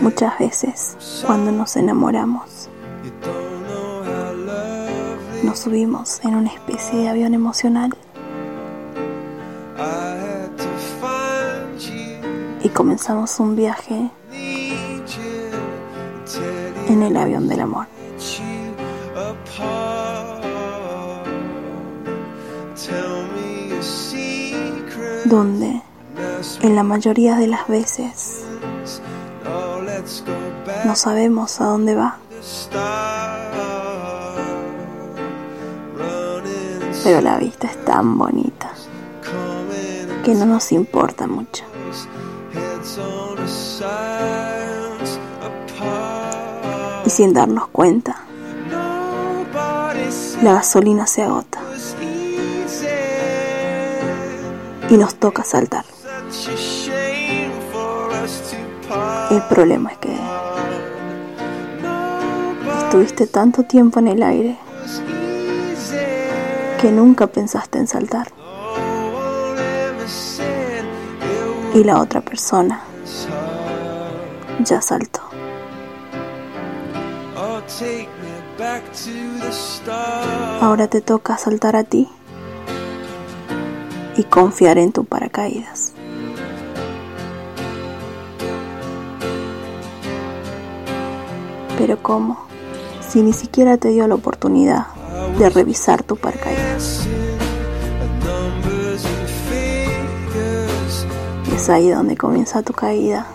Muchas veces, cuando nos enamoramos, nos subimos en una especie de avión emocional y comenzamos un viaje en el avión del amor. Donde en la mayoría de las veces no sabemos a dónde va. Pero la vista es tan bonita que no nos importa mucho. Y sin darnos cuenta, la gasolina se agota. Y nos toca saltar. El problema es que estuviste tanto tiempo en el aire que nunca pensaste en saltar. Y la otra persona ya saltó. Ahora te toca saltar a ti y confiar en tu paracaídas. Pero ¿cómo? Si ni siquiera te dio la oportunidad de revisar tu paracaídas. Es ahí donde comienza tu caída.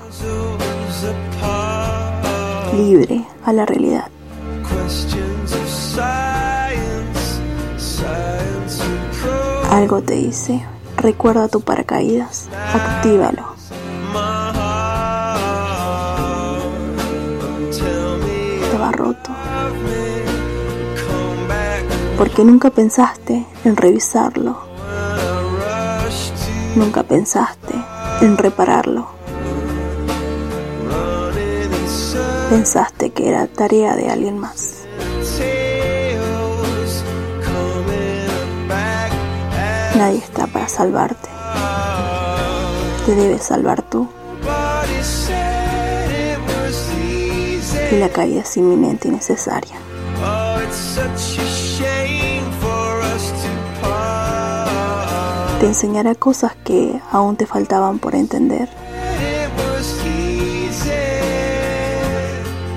Libre a la realidad. Algo te dice, recuerda tu paracaídas, actívalo. Roto. Porque nunca pensaste en revisarlo. Nunca pensaste en repararlo. Pensaste que era tarea de alguien más. Nadie está para salvarte. Te debes salvar tú. Y la caída es inminente y necesaria. Te enseñará cosas que aún te faltaban por entender.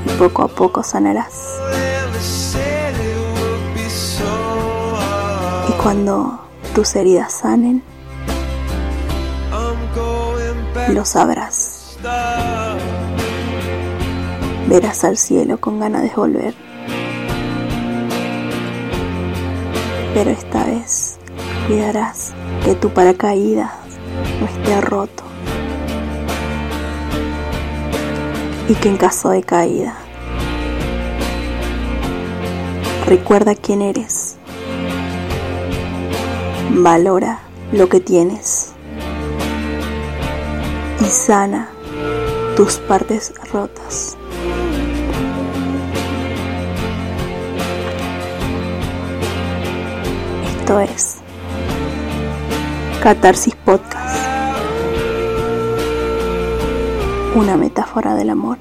Y poco a poco sanarás. Y cuando tus heridas sanen, lo sabrás. Verás al cielo con ganas de volver. Pero esta vez cuidarás que tu paracaídas no esté roto. Y que en caso de caída, recuerda quién eres. Valora lo que tienes. Y sana tus partes rotas. Esto es Catarsis Podcast. Una metáfora del amor.